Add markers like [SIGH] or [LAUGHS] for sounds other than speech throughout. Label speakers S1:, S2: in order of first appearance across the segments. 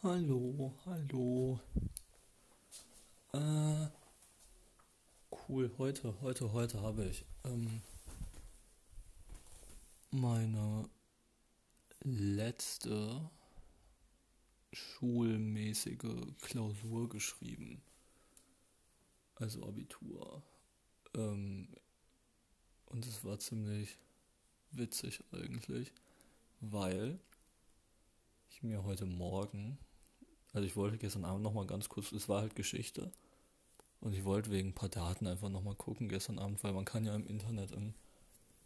S1: Hallo, hallo. Äh, cool, heute, heute, heute habe ich ähm, meine letzte schulmäßige Klausur geschrieben. Also Abitur. Ähm, und es war ziemlich witzig eigentlich, weil ich mir heute Morgen, also ich wollte gestern Abend nochmal ganz kurz, es war halt Geschichte. Und ich wollte wegen ein paar Daten einfach nochmal gucken gestern Abend, weil man kann ja im Internet, im,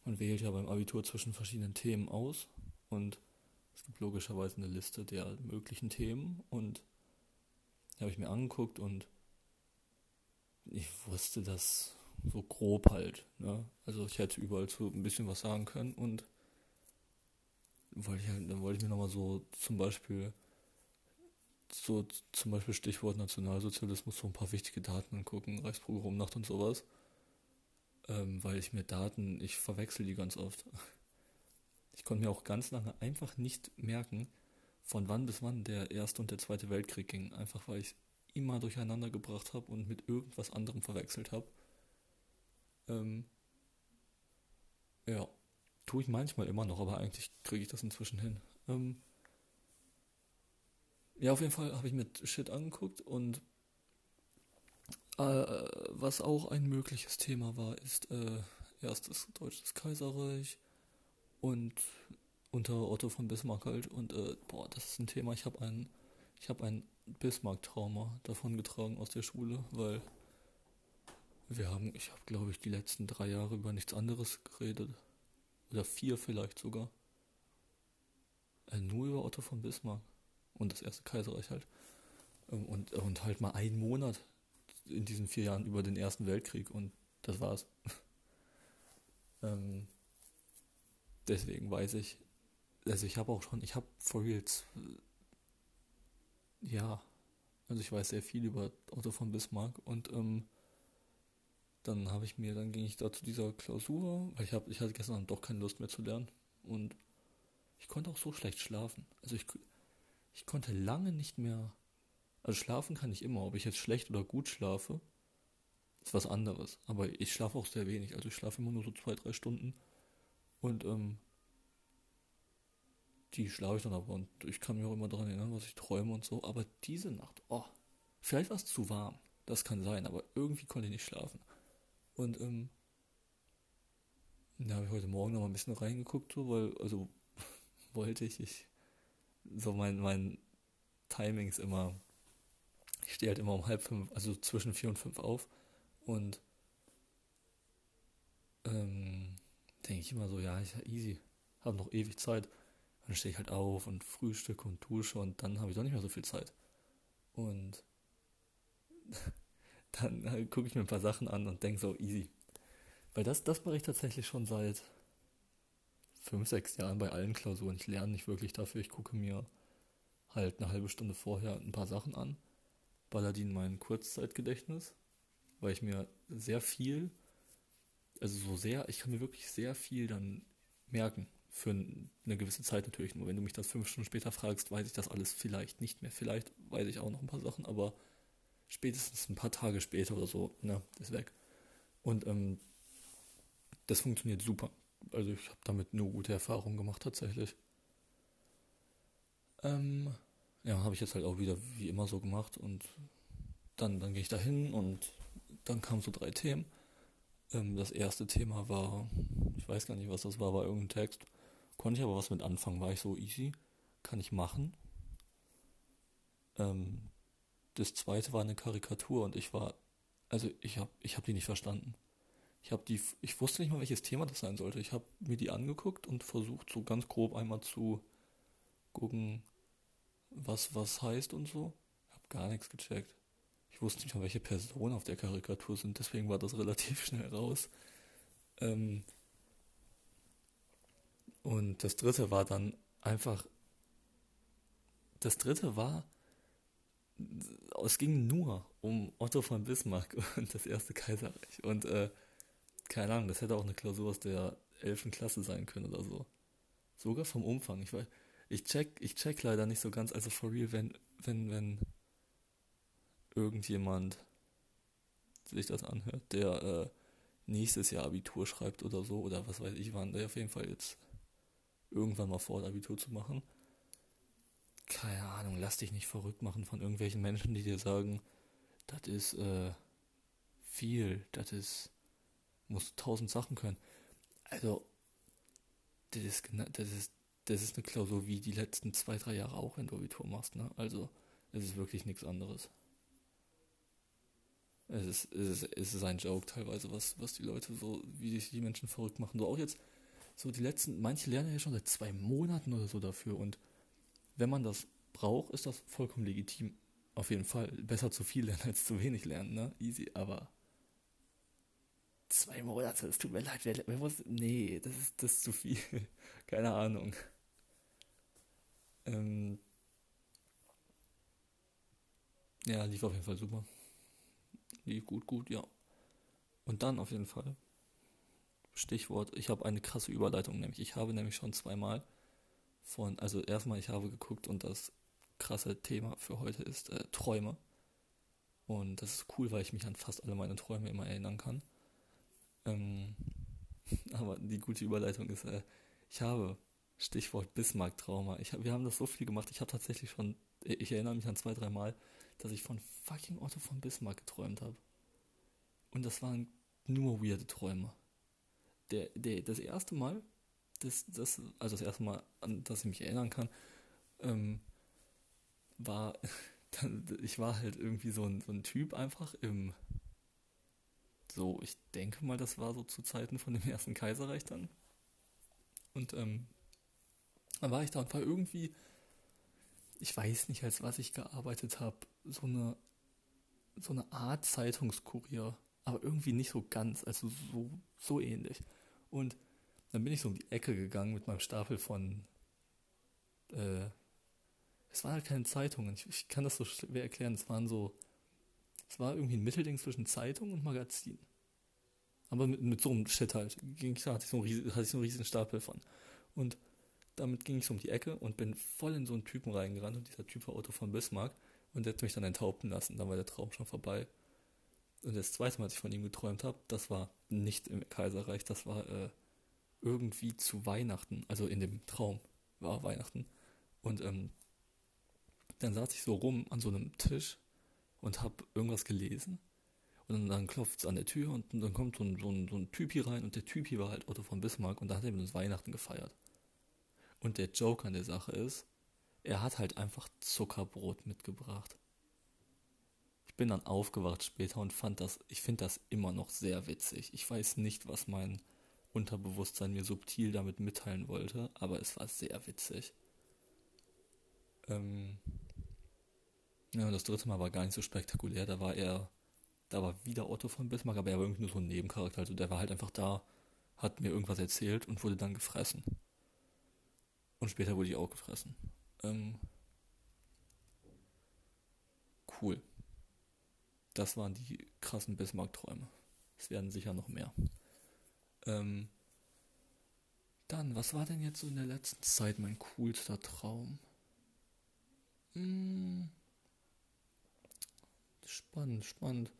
S1: man wählt ja beim Abitur zwischen verschiedenen Themen aus und es gibt logischerweise eine Liste der möglichen Themen und die habe ich mir angeguckt und ich wusste das so grob halt. Ne? Also ich hätte überall so ein bisschen was sagen können und wollte ich halt, dann wollte ich mir nochmal so zum Beispiel so zum Beispiel Stichwort Nationalsozialismus so ein paar wichtige Daten angucken, Reichsprogrammnacht und sowas. Ähm, weil ich mir Daten, ich verwechsel die ganz oft. [LAUGHS] Ich konnte mir auch ganz lange einfach nicht merken, von wann bis wann der Erste und der Zweite Weltkrieg ging. Einfach weil ich immer durcheinander gebracht habe und mit irgendwas anderem verwechselt habe. Ähm, ja, tue ich manchmal immer noch, aber eigentlich kriege ich das inzwischen hin. Ähm, ja, auf jeden Fall habe ich mir Shit angeguckt und äh, was auch ein mögliches Thema war, ist äh, erstes deutsches Kaiserreich und unter Otto von Bismarck halt. Und äh, boah, das ist ein Thema. Ich habe ein, ich habe ein Bismarck-Trauma davon getragen aus der Schule, weil wir haben, ich habe glaube ich die letzten drei Jahre über nichts anderes geredet. Oder vier vielleicht sogar. Äh, nur über Otto von Bismarck und das erste Kaiserreich halt. Ähm, und, und halt mal einen Monat in diesen vier Jahren über den Ersten Weltkrieg und das war's. [LAUGHS] ähm, deswegen weiß ich, also ich habe auch schon, ich habe for reals, ja, also ich weiß sehr viel über Otto von Bismarck und ähm, dann habe ich mir, dann ging ich da zu dieser Klausur, weil ich habe, ich hatte gestern doch keine Lust mehr zu lernen und ich konnte auch so schlecht schlafen. Also ich, ich konnte lange nicht mehr. Also schlafen kann ich immer. Ob ich jetzt schlecht oder gut schlafe, ist was anderes. Aber ich schlafe auch sehr wenig. Also ich schlafe immer nur so zwei, drei Stunden. Und ähm, die schlafe ich dann aber. Und ich kann mich auch immer daran erinnern, was ich träume und so. Aber diese Nacht, oh, vielleicht war es zu warm. Das kann sein, aber irgendwie konnte ich nicht schlafen. Und ähm, da habe ich heute Morgen noch mal ein bisschen reingeguckt, so, weil, also [LAUGHS] wollte ich, ich so mein, mein Timing ist immer, ich stehe halt immer um halb fünf, also zwischen vier und fünf auf und ähm, denke ich immer so, ja, ich easy, habe noch ewig Zeit. Dann stehe ich halt auf und frühstücke und dusche und dann habe ich doch nicht mehr so viel Zeit. Und [LAUGHS] dann gucke ich mir ein paar Sachen an und denke so, easy. Weil das, das mache ich tatsächlich schon seit fünf, sechs Jahren bei allen Klausuren. Ich lerne nicht wirklich dafür. Ich gucke mir halt eine halbe Stunde vorher ein paar Sachen an. Baller die in mein Kurzzeitgedächtnis, weil ich mir sehr viel, also so sehr, ich kann mir wirklich sehr viel dann merken. Für eine gewisse Zeit natürlich nur. Wenn du mich das fünf Stunden später fragst, weiß ich das alles vielleicht nicht mehr. Vielleicht weiß ich auch noch ein paar Sachen, aber spätestens ein paar Tage später oder so, ne, ist weg. Und ähm, das funktioniert super also ich habe damit nur gute Erfahrungen gemacht tatsächlich. Ähm, ja, habe ich jetzt halt auch wieder wie immer so gemacht und dann, dann gehe ich da hin und dann kamen so drei Themen. Ähm, das erste Thema war, ich weiß gar nicht, was das war, war irgendein Text. Konnte ich aber was mit anfangen, war ich so easy, kann ich machen. Ähm, das zweite war eine Karikatur und ich war, also ich habe ich hab die nicht verstanden. Ich habe die, ich wusste nicht mal, welches Thema das sein sollte. Ich habe mir die angeguckt und versucht, so ganz grob einmal zu gucken, was was heißt und so. Habe gar nichts gecheckt. Ich wusste nicht mal, welche Personen auf der Karikatur sind, deswegen war das [LAUGHS] relativ schnell raus. Ähm und das dritte war dann einfach. Das dritte war. Es ging nur um Otto von Bismarck [LAUGHS] und das erste Kaiserreich. Und äh, keine Ahnung, das hätte auch eine Klausur aus der 11. Klasse sein können oder so. Sogar vom Umfang. Ich weiß, ich check, ich check leider nicht so ganz, also for real, wenn, wenn, wenn irgendjemand sich das anhört, der äh, nächstes Jahr Abitur schreibt oder so, oder was weiß ich wann, der auf jeden Fall jetzt irgendwann mal vor, Abitur zu machen. Keine Ahnung, lass dich nicht verrückt machen von irgendwelchen Menschen, die dir sagen, das ist äh, viel, das ist, musst tausend Sachen können. Also, das ist, das ist, das ist eine Klausur wie die letzten zwei, drei Jahre auch, wenn du Abitur machst, ne? Also, es ist wirklich nichts anderes. Es ist, es ist, es ist ein Joke teilweise, was, was die Leute so, wie sich die Menschen verrückt machen. So auch jetzt, so die letzten, manche lernen ja schon seit zwei Monaten oder so dafür und wenn man das braucht, ist das vollkommen legitim. Auf jeden Fall. Besser zu viel lernen als zu wenig lernen, ne? Easy, aber zwei Monate, es tut mir leid, wer, wer muss, nee, das ist, das ist zu viel. [LAUGHS] Keine Ahnung. Ähm, ja, lief auf jeden Fall super. Lief gut, gut, ja. Und dann auf jeden Fall, Stichwort, ich habe eine krasse Überleitung, nämlich ich habe nämlich schon zweimal von, also erstmal, ich habe geguckt und das krasse Thema für heute ist äh, Träume. Und das ist cool, weil ich mich an fast alle meine Träume immer erinnern kann. Ähm, [LAUGHS] aber die gute Überleitung ist, äh, ich habe, Stichwort Bismarck-Trauma, wir haben das so viel gemacht, ich habe tatsächlich schon, ich erinnere mich an zwei, drei Mal, dass ich von fucking Otto von Bismarck geträumt habe. Und das waren nur weirde Träume. Der, der, das erste Mal, das, das, also das erste Mal, an das ich mich erinnern kann, ähm, war, [LAUGHS] ich war halt irgendwie so ein, so ein Typ einfach im, so, ich denke mal, das war so zu Zeiten von dem ersten Kaiserreich dann. Und ähm, dann war ich da und war irgendwie, ich weiß nicht, als was ich gearbeitet habe, so eine, so eine Art Zeitungskurier, aber irgendwie nicht so ganz, also so, so ähnlich. Und dann bin ich so um die Ecke gegangen mit meinem Stapel von, äh, es waren halt keine Zeitungen, ich, ich kann das so schwer erklären, es waren so, es war irgendwie ein Mittelding zwischen Zeitung und Magazin. Aber mit, mit so einem Shit halt. Ging, hatte ich, so einen, riesen, hatte ich so einen riesen Stapel von. Und damit ging ich so um die Ecke und bin voll in so einen Typen reingerannt. Und dieser Typ war Otto von Bismarck. Und der hat mich dann enthaupten lassen. Dann war der Traum schon vorbei. Und das zweite Mal, als ich von ihm geträumt habe, das war nicht im Kaiserreich. Das war äh, irgendwie zu Weihnachten. Also in dem Traum war Weihnachten. Und ähm, dann saß ich so rum an so einem Tisch und habe irgendwas gelesen. Und dann klopft es an der Tür und dann kommt so ein, so, ein, so ein Typ rein und der Typ hier war halt Otto von Bismarck und da hat er mit uns Weihnachten gefeiert. Und der Joke an der Sache ist, er hat halt einfach Zuckerbrot mitgebracht. Ich bin dann aufgewacht später und fand das, ich finde das immer noch sehr witzig. Ich weiß nicht, was mein Unterbewusstsein mir subtil damit mitteilen wollte, aber es war sehr witzig. Ähm, ja, das dritte Mal war gar nicht so spektakulär. Da war er, da war wieder Otto von Bismarck, aber er war irgendwie nur so ein Nebencharakter. Also der war halt einfach da, hat mir irgendwas erzählt und wurde dann gefressen. Und später wurde ich auch gefressen. Ähm, cool. Das waren die krassen Bismarck-Träume. Es werden sicher noch mehr. Ähm, dann, was war denn jetzt so in der letzten Zeit mein coolster Traum? Hm, Spannend, spannend.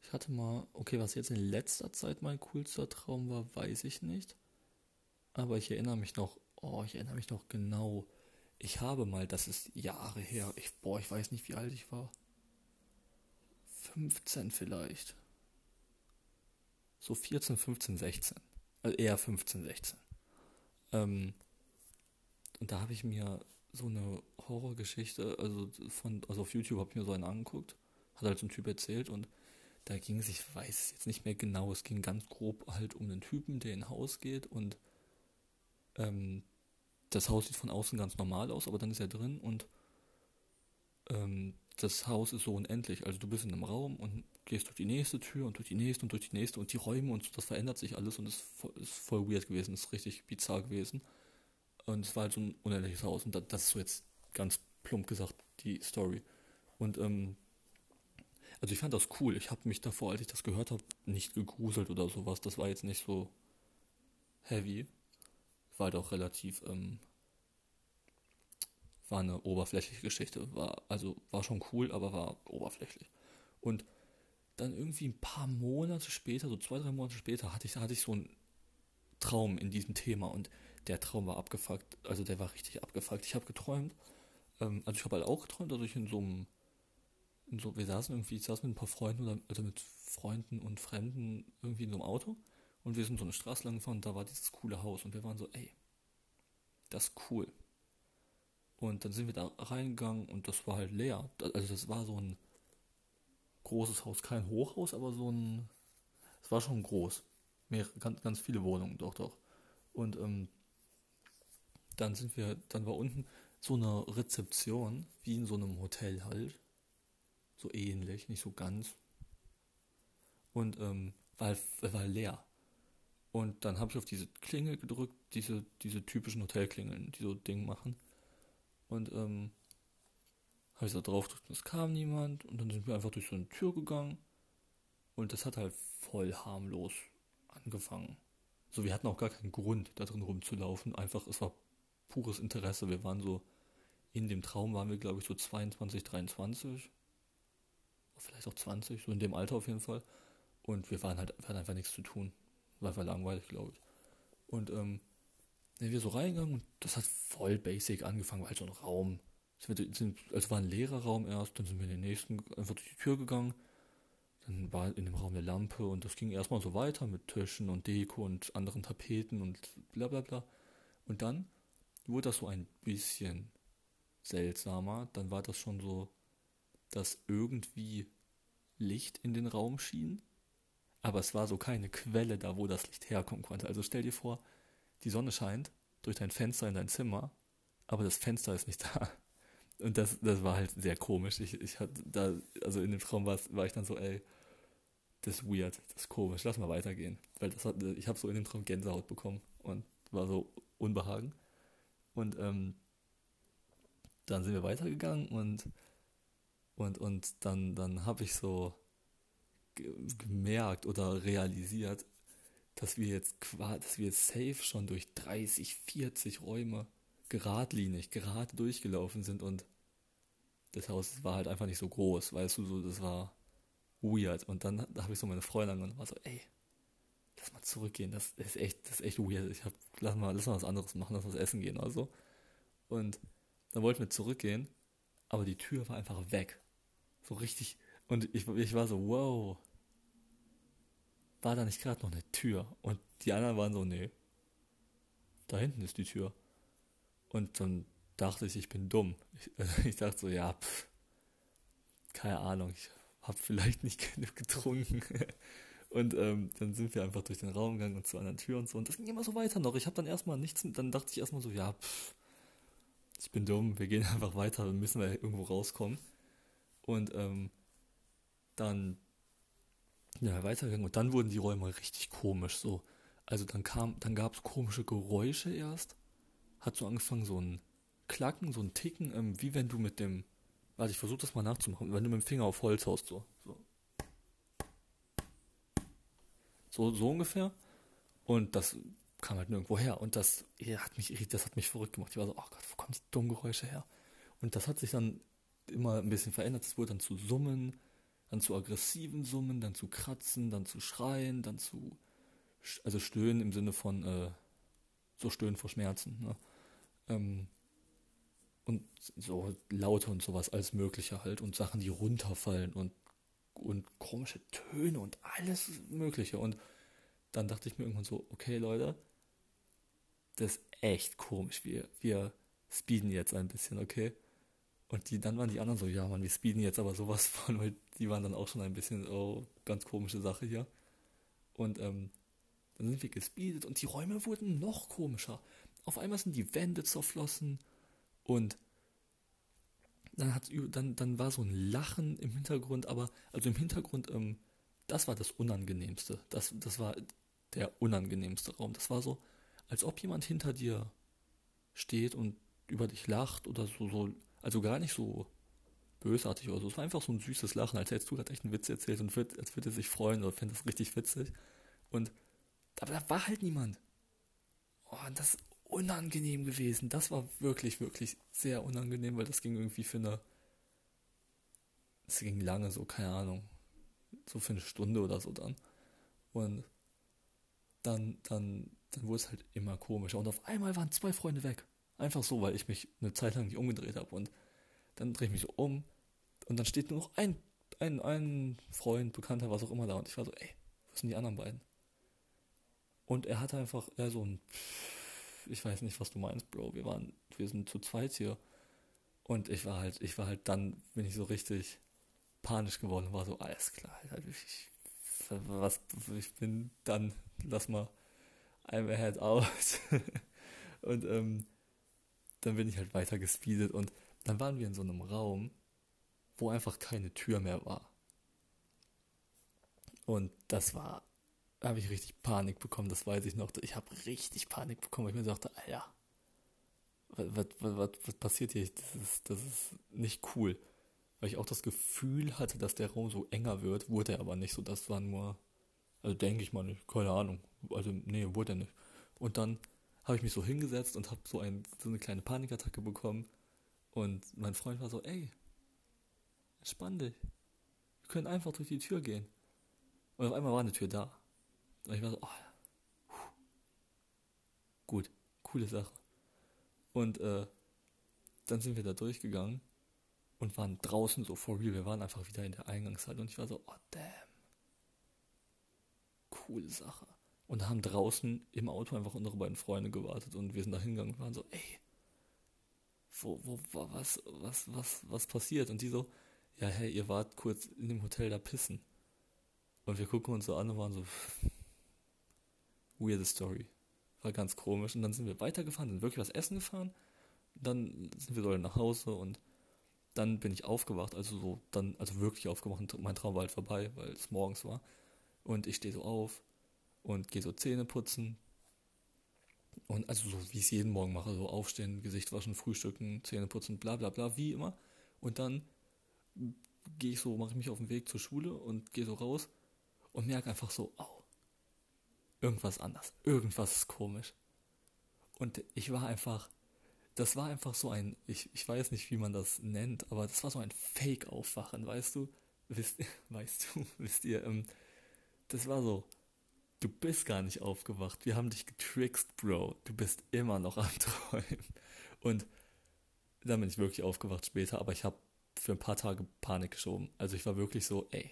S1: Ich hatte mal, okay, was jetzt in letzter Zeit mein coolster Traum war, weiß ich nicht. Aber ich erinnere mich noch, oh, ich erinnere mich noch genau. Ich habe mal, das ist Jahre her, ich, boah, ich weiß nicht, wie alt ich war. 15 vielleicht. So 14, 15, 16. Also eher 15, 16. Ähm, und da habe ich mir so eine Horrorgeschichte, also von, also auf YouTube habe ich mir so einen angeguckt, hat halt so ein Typ erzählt und da ging es, ich weiß jetzt nicht mehr genau, es ging ganz grob halt um einen Typen, der in ein Haus geht und ähm, das Haus sieht von außen ganz normal aus, aber dann ist er drin und ähm, das Haus ist so unendlich. Also du bist in einem Raum und gehst durch die nächste Tür und durch die nächste und durch die nächste und die Räume und das verändert sich alles und es ist voll weird gewesen, ist richtig bizarr gewesen. Und es war halt so ein unendliches Haus. Und das ist so jetzt ganz plump gesagt die Story. Und ähm, also ich fand das cool. Ich habe mich davor, als ich das gehört habe, nicht gegruselt oder sowas. Das war jetzt nicht so heavy. War halt relativ, ähm, war eine oberflächliche Geschichte. War, also war schon cool, aber war oberflächlich. Und dann irgendwie ein paar Monate später, so zwei, drei Monate später, hatte ich, hatte ich so einen Traum in diesem Thema und der Traum war abgefuckt, also der war richtig abgefuckt. Ich habe geträumt, ähm, also ich habe halt auch geträumt, dass ich in so einem, in so, wir saßen irgendwie, ich saß mit ein paar Freunden oder also mit Freunden und Fremden irgendwie in so einem Auto und wir sind so eine Straße lang gefahren und da war dieses coole Haus und wir waren so, ey, das ist cool. Und dann sind wir da reingegangen und das war halt leer. Also das war so ein großes Haus, kein Hochhaus, aber so ein, es war schon groß. Mehr, ganz, ganz viele Wohnungen, doch, doch. Und ähm, dann sind wir, dann war unten so eine Rezeption, wie in so einem Hotel halt. So ähnlich, nicht so ganz. Und ähm, war, war leer. Und dann habe ich auf diese Klingel gedrückt, diese, diese typischen Hotelklingeln, die so Ding machen. Und ähm, habe ich da drauf gedrückt, es kam niemand. Und dann sind wir einfach durch so eine Tür gegangen. Und das hat halt voll harmlos angefangen. So, wir hatten auch gar keinen Grund, da drin rumzulaufen. Einfach, es war pures Interesse. Wir waren so, in dem Traum waren wir, glaube ich, so 22, 23. Vielleicht auch 20, so in dem Alter auf jeden Fall. Und wir waren halt, wir hatten einfach nichts zu tun. War einfach langweilig, glaube ich. Und ähm, sind wir so reingegangen und das hat voll basic angefangen, weil halt so ein Raum. Sind also war ein leerer Raum erst, dann sind wir in den nächsten einfach durch die Tür gegangen. Dann war in dem Raum eine Lampe und das ging erstmal so weiter mit Tischen und Deko und anderen Tapeten und bla bla bla. Und dann wurde das so ein bisschen seltsamer. Dann war das schon so, dass irgendwie Licht in den Raum schien. Aber es war so keine Quelle da, wo das Licht herkommen konnte. Also stell dir vor, die Sonne scheint durch dein Fenster in dein Zimmer, aber das Fenster ist nicht [LAUGHS] da. Und das, das war halt sehr komisch. Ich, ich hatte da, also in dem Traum war, war ich dann so, ey, das ist weird, das ist komisch, lass mal weitergehen. Weil das hat, ich habe so in dem Traum Gänsehaut bekommen und war so Unbehagen. Und ähm, dann sind wir weitergegangen und und und dann dann habe ich so gemerkt oder realisiert, dass wir jetzt dass wir safe schon durch 30, 40 Räume geradlinig, gerade durchgelaufen sind und das Haus war halt einfach nicht so groß, weißt du, so das war weird. Und dann da habe ich so meine Freundin und war so, ey, lass mal zurückgehen, das ist echt, das ist echt weird. Ich hab, lass mal, lass mal was anderes machen, lass mal was essen gehen oder so. Und dann wollten wir zurückgehen, aber die Tür war einfach weg. So richtig. Und ich, ich war so, wow, war da nicht gerade noch eine Tür? Und die anderen waren so, nee, da hinten ist die Tür. Und dann dachte ich, ich bin dumm. Ich, [LAUGHS] ich dachte so, ja, pff, keine Ahnung, ich habe vielleicht nicht [LAUGHS] genug getrunken. Und ähm, dann sind wir einfach durch den Raum gegangen und zu einer Tür und so. Und das ging immer so weiter noch. Ich habe dann erstmal nichts, dann dachte ich erstmal so, ja, pff, ich bin dumm, wir gehen [LAUGHS] einfach weiter, dann müssen wir irgendwo rauskommen. Und ähm, dann ja, weitergegangen und dann wurden die Räume richtig komisch so. Also dann kam, dann gab es komische Geräusche erst. Hat so angefangen, so ein Klacken, so ein Ticken, ähm, wie wenn du mit dem, warte, ich versuche das mal nachzumachen, wenn du mit dem Finger auf Holz haust, so. So, so, so ungefähr. Und das kam halt nirgendwo her. Und das hat mich das hat mich verrückt gemacht. Ich war so, oh Gott, wo kommen die dummen Geräusche her? Und das hat sich dann immer ein bisschen verändert. Es wurde dann zu Summen, dann zu aggressiven Summen, dann zu Kratzen, dann zu Schreien, dann zu also Stöhnen im Sinne von äh, so Stöhnen vor Schmerzen. Ne? Ähm, und so Laute und sowas, alles Mögliche halt und Sachen, die runterfallen und und komische Töne und alles Mögliche. Und dann dachte ich mir irgendwann so, okay Leute, das ist echt komisch. Wir, wir speeden jetzt ein bisschen, okay? Und die, dann waren die anderen so, ja, man, wir speeden jetzt aber sowas [LAUGHS] von, weil die waren dann auch schon ein bisschen, oh, ganz komische Sache hier. Und ähm, dann sind wir gespeedet und die Räume wurden noch komischer. Auf einmal sind die Wände zerflossen und dann hat dann, dann war so ein Lachen im Hintergrund, aber also im Hintergrund, ähm, das war das Unangenehmste. Das, das war der unangenehmste Raum. Das war so, als ob jemand hinter dir steht und über dich lacht oder so, so also gar nicht so bösartig oder so. Es war einfach so ein süßes Lachen, als hättest du gerade echt einen Witz erzählt und würd, als würde er sich freuen oder fände das richtig witzig. Und aber da war halt niemand. Oh, das unangenehm gewesen. Das war wirklich, wirklich sehr unangenehm, weil das ging irgendwie für eine. Es ging lange, so, keine Ahnung. So für eine Stunde oder so dann. Und dann, dann, dann wurde es halt immer komischer. Und auf einmal waren zwei Freunde weg. Einfach so, weil ich mich eine Zeit lang nicht umgedreht habe. Und dann drehe ich mich so um und dann steht nur noch ein, ein, ein Freund, Bekannter, was auch immer da. Und ich war so, ey, was sind die anderen beiden? Und er hatte einfach eher so ein, ich weiß nicht, was du meinst, Bro. Wir waren, wir sind zu zweit hier. Und ich war halt, ich war halt dann, bin ich so richtig panisch geworden, war so, alles klar, ich, was, ich bin dann, lass mal, I'm ahead out. [LAUGHS] und ähm, dann bin ich halt weiter gespeedet und dann waren wir in so einem Raum, wo einfach keine Tür mehr war. Und das war, habe ich richtig Panik bekommen, das weiß ich noch. Ich habe richtig Panik bekommen, weil ich mir dachte, Alter, was, was, was, was passiert hier? Das ist, das ist nicht cool. Weil ich auch das Gefühl hatte, dass der Raum so enger wird, wurde er aber nicht so. Das war nur, also denke ich mal nicht, keine Ahnung. Also, nee, wurde er nicht. Und dann habe ich mich so hingesetzt und habe so, ein, so eine kleine Panikattacke bekommen und mein Freund war so, ey, entspann dich. Wir können einfach durch die Tür gehen. Und auf einmal war eine Tür da. Und ich war so, oh, gut, coole Sache. Und äh, dann sind wir da durchgegangen und waren draußen so for real. Wir waren einfach wieder in der Eingangshalle und ich war so, oh damn. Coole Sache. Und haben draußen im Auto einfach unsere beiden Freunde gewartet und wir sind da hingegangen und waren so, ey, wo, wo, was, was, was, was passiert? Und die so, ja, hey, ihr wart kurz in dem Hotel da pissen. Und wir gucken uns so an und waren so, weirde Story. War ganz komisch. Und dann sind wir weitergefahren, sind wirklich was essen gefahren. Dann sind wir so nach Hause und dann bin ich aufgewacht, also so, dann, also wirklich aufgewacht. Mein Traum war halt vorbei, weil es morgens war. Und ich stehe so auf und gehe so Zähne putzen, und also so wie ich es jeden Morgen mache, so aufstehen, Gesicht waschen, frühstücken, Zähne putzen, bla bla bla, wie immer. Und dann gehe ich so, mache ich mich auf den Weg zur Schule und gehe so raus und merke einfach so, au, irgendwas anders, irgendwas ist komisch. Und ich war einfach, das war einfach so ein, ich, ich weiß nicht, wie man das nennt, aber das war so ein Fake-Aufwachen, weißt du? Wisst, [LAUGHS] weißt du, [LAUGHS] wisst ihr, ähm, das war so, Du bist gar nicht aufgewacht. Wir haben dich getrickst, Bro. Du bist immer noch am [LAUGHS] Träumen. Und dann bin ich wirklich aufgewacht später, aber ich habe für ein paar Tage Panik geschoben. Also ich war wirklich so, ey.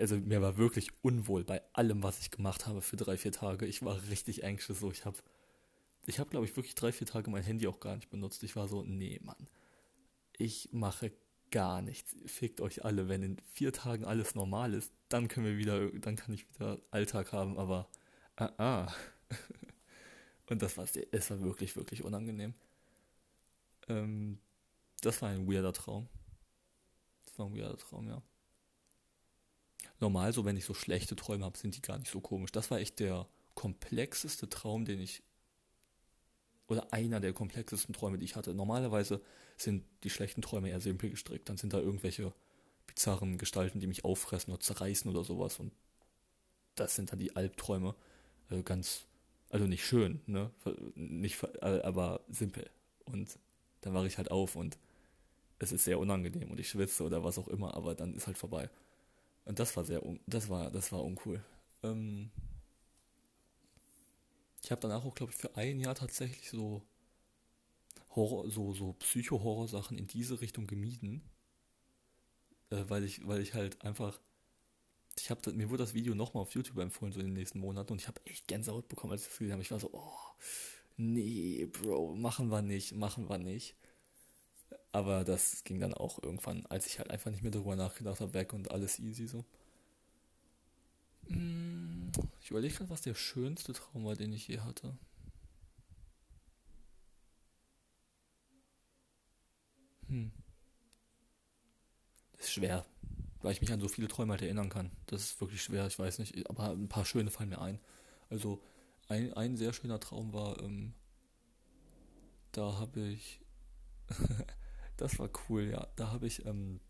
S1: Also mir war wirklich unwohl bei allem, was ich gemacht habe für drei, vier Tage. Ich war richtig anxious. So, ich habe, ich habe, glaube ich, wirklich drei, vier Tage mein Handy auch gar nicht benutzt. Ich war so, nee, Mann. Ich mache gar nichts. Fickt euch alle. Wenn in vier Tagen alles normal ist, dann können wir wieder, dann kann ich wieder Alltag haben, aber ah, ah. [LAUGHS] Und das war, es war wirklich, wirklich unangenehm. Ähm, das war ein weirder Traum. Das war ein weirder Traum, ja. Normal, so wenn ich so schlechte Träume habe, sind die gar nicht so komisch. Das war echt der komplexeste Traum, den ich oder einer der komplexesten Träume, die ich hatte. Normalerweise sind die schlechten Träume eher simpel gestrickt. Dann sind da irgendwelche bizarren Gestalten, die mich auffressen oder zerreißen oder sowas. Und das sind dann die Albträume. Also ganz, also nicht schön, ne? Nicht, äh, aber simpel. Und dann wache ich halt auf und es ist sehr unangenehm und ich schwitze oder was auch immer, aber dann ist halt vorbei. Und das war sehr, das war, das war uncool. Ähm, ich habe danach auch, glaube ich, für ein Jahr tatsächlich so Horror, so, so Psycho-Horror-Sachen in diese Richtung gemieden. Äh, weil ich, weil ich halt einfach. Ich habe mir wurde das Video nochmal auf YouTube empfohlen, so in den nächsten Monaten, und ich habe echt Gänsehaut bekommen, als ich das gesehen habe. Ich war so, oh, nee, Bro, machen wir nicht, machen wir nicht. Aber das ging dann auch irgendwann, als ich halt einfach nicht mehr darüber nachgedacht habe, weg und alles easy so. Hm, ich überlege gerade, was der schönste Traum war, den ich je hatte. Hm. Das ist schwer, weil ich mich an so viele Träume halt erinnern kann. Das ist wirklich schwer, ich weiß nicht, aber ein paar schöne fallen mir ein. Also ein, ein sehr schöner Traum war, ähm, da habe ich, [LAUGHS] das war cool, ja, da habe ich, ähm,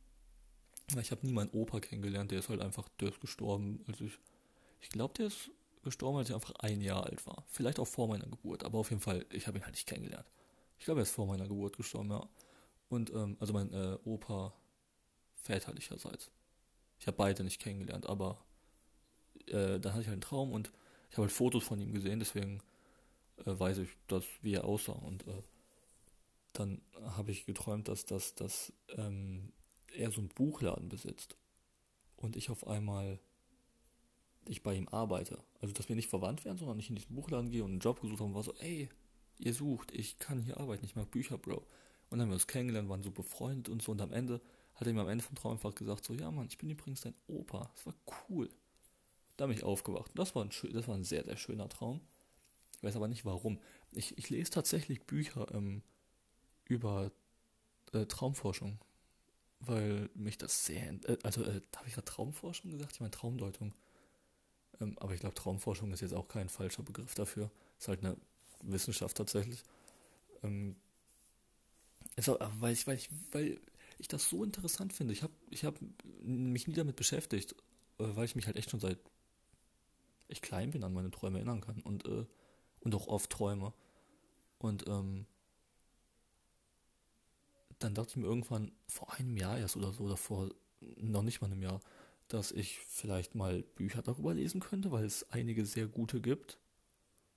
S1: ich habe nie meinen Opa kennengelernt, der ist halt einfach, der ist gestorben, als ich, ich glaube, der ist gestorben, als ich einfach ein Jahr alt war. Vielleicht auch vor meiner Geburt, aber auf jeden Fall, ich habe ihn halt nicht kennengelernt. Ich glaube, er ist vor meiner Geburt gestorben, ja. Und, ähm, also mein äh, Opa väterlicherseits. Ich habe beide nicht kennengelernt, aber äh, dann hatte ich halt einen Traum und ich habe halt Fotos von ihm gesehen, deswegen äh, weiß ich, dass, wie er aussah. Und äh, dann habe ich geträumt, dass, dass, dass ähm, er so einen Buchladen besitzt und ich auf einmal ich bei ihm arbeite. Also, dass wir nicht verwandt werden, sondern ich in diesen Buchladen gehe und einen Job gesucht habe und war so, ey, ihr sucht, ich kann hier arbeiten, ich mag Bücher, Bro. Und dann haben wir uns kennengelernt, waren so befreundet und so. Und am Ende hat er mir am Ende vom Traum einfach gesagt, so, ja Mann, ich bin übrigens dein Opa. Das war cool. Da bin ich aufgewacht. Das war ein, das war ein sehr, sehr schöner Traum. Ich weiß aber nicht warum. Ich, ich lese tatsächlich Bücher ähm, über äh, Traumforschung. Weil mich das sehr. Äh, also, äh, habe ich gerade Traumforschung gesagt? Ich meine Traumdeutung. Ähm, aber ich glaube, Traumforschung ist jetzt auch kein falscher Begriff dafür. Ist halt eine Wissenschaft tatsächlich. Ähm, also, weil, ich, weil, ich, weil ich das so interessant finde. Ich habe ich hab mich nie damit beschäftigt, äh, weil ich mich halt echt schon seit ich klein bin an meine Träume erinnern kann und, äh, und auch oft träume. Und ähm, dann dachte ich mir irgendwann vor einem Jahr erst oder so, oder vor noch nicht mal einem Jahr, dass ich vielleicht mal Bücher darüber lesen könnte, weil es einige sehr gute gibt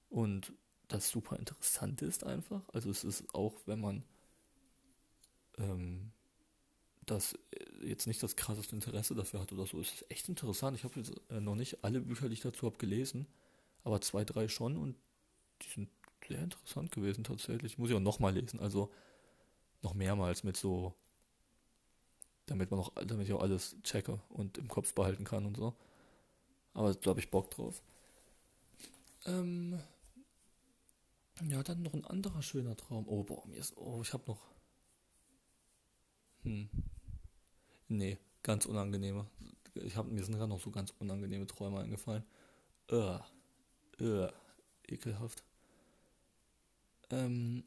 S1: und das super interessant ist einfach. Also es ist auch, wenn man ähm, das jetzt nicht das krasseste Interesse dafür hat oder so, es ist echt interessant. Ich habe jetzt äh, noch nicht alle Bücher, die ich dazu habe, gelesen, aber zwei, drei schon und die sind sehr interessant gewesen tatsächlich. Muss ich auch nochmal lesen, also noch mehrmals mit so damit man auch, damit ich auch alles checke und im Kopf behalten kann und so. Aber da habe ich Bock drauf. Ähm, ja, dann noch ein anderer schöner Traum. Oh, boah, mir ist, oh, ich habe noch. Hm. Nee, ganz unangenehme. Ich habe mir sind gerade noch so ganz unangenehme Träume eingefallen. Äh, äh, ekelhaft. Ähm,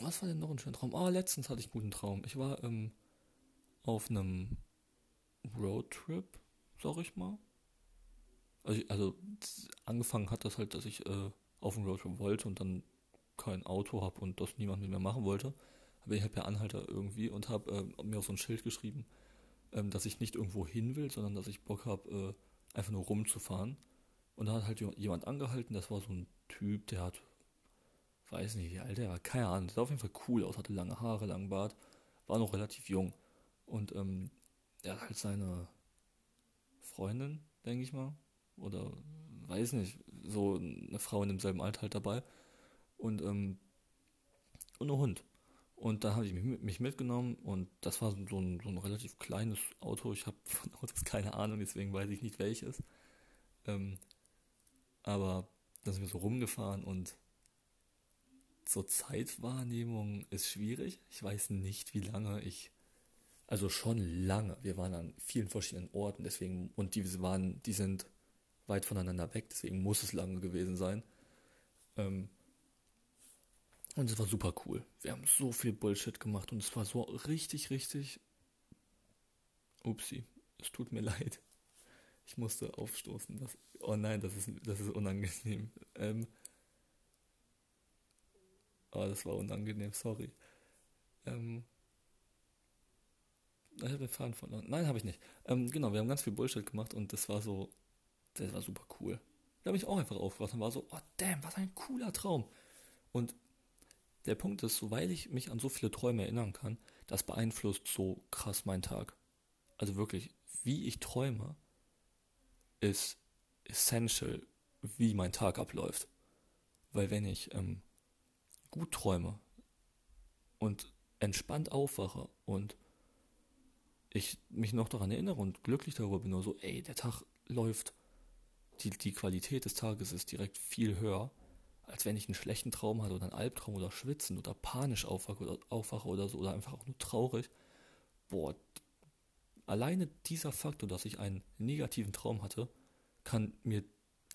S1: was war denn noch ein schöner Traum? Ah, letztens hatte ich einen guten Traum. Ich war ähm, auf einem Roadtrip, sag ich mal. Also, also angefangen hat das halt, dass ich äh, auf einen Roadtrip wollte und dann kein Auto habe und das niemand mit mir machen wollte. Aber ich habe ja Anhalter irgendwie und habe äh, mir auf so ein Schild geschrieben, ähm, dass ich nicht irgendwo hin will, sondern dass ich Bock habe, äh, einfach nur rumzufahren. Und da hat halt jemand angehalten, das war so ein Typ, der hat, weiß nicht wie alt er war, keine Ahnung, sah auf jeden Fall cool aus, hatte lange Haare, langen Bart, war noch relativ jung. Und ähm, er hat halt seine Freundin, denke ich mal, oder weiß nicht, so eine Frau in demselben Alter halt dabei. Und, ähm, und ein Hund. Und da habe ich mich, mitgenommen und das war so ein, so ein relativ kleines Auto. Ich habe [LAUGHS] von Autos keine Ahnung, deswegen weiß ich nicht welches. Ähm, aber da sind wir so rumgefahren und zur Zeitwahrnehmung ist schwierig. Ich weiß nicht, wie lange ich also schon lange. Wir waren an vielen verschiedenen Orten, deswegen, und die waren, die sind weit voneinander weg, deswegen muss es lange gewesen sein. Ähm, und es war super cool. Wir haben so viel Bullshit gemacht und es war so richtig, richtig. Upsi, es tut mir [LAUGHS] leid. Ich musste aufstoßen. Das, oh nein, das ist, das ist unangenehm. Ähm, oh, das war unangenehm, sorry. Ähm, ich habe den Faden verloren. Nein, habe ich nicht. Ähm, genau, wir haben ganz viel Bullshit gemacht und das war so, das war super cool. Da habe ich auch einfach aufgewacht und war so, oh damn, was ein cooler Traum. Und der Punkt ist, so weil ich mich an so viele Träume erinnern kann, das beeinflusst so krass meinen Tag. Also wirklich, wie ich träume, ist essential, wie mein Tag abläuft. Weil wenn ich ähm, gut träume und entspannt aufwache und ich mich noch daran erinnere und glücklich darüber bin, nur so, ey, der Tag läuft, die, die Qualität des Tages ist direkt viel höher, als wenn ich einen schlechten Traum hatte oder einen Albtraum oder schwitzen oder panisch aufwache oder, aufwache oder so oder einfach auch nur traurig. Boah, alleine dieser Faktor, dass ich einen negativen Traum hatte, kann mir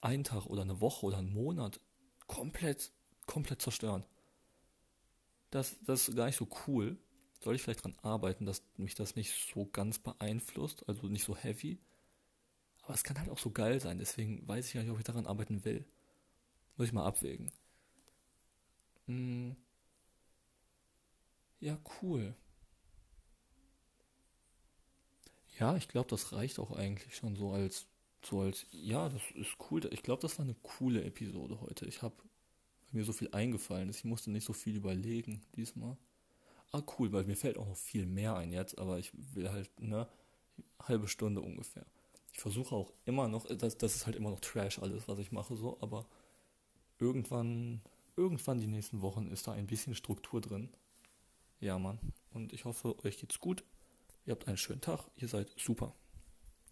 S1: einen Tag oder eine Woche oder einen Monat komplett, komplett zerstören. Das, das ist gar nicht so cool, soll ich vielleicht daran arbeiten, dass mich das nicht so ganz beeinflusst, also nicht so heavy. Aber es kann halt auch so geil sein, deswegen weiß ich ja nicht, ob ich daran arbeiten will. Muss ich mal abwägen. Hm. Ja, cool. Ja, ich glaube, das reicht auch eigentlich schon so als, so als, ja, das ist cool. Ich glaube, das war eine coole Episode heute. Ich habe mir so viel eingefallen ist. Ich musste nicht so viel überlegen diesmal. Ah, cool, weil mir fällt auch noch viel mehr ein jetzt, aber ich will halt, ne, halbe Stunde ungefähr. Ich versuche auch immer noch, das, das ist halt immer noch Trash alles, was ich mache, so, aber irgendwann, irgendwann die nächsten Wochen ist da ein bisschen Struktur drin. Ja, Mann. Und ich hoffe, euch geht's gut. Ihr habt einen schönen Tag. Ihr seid super.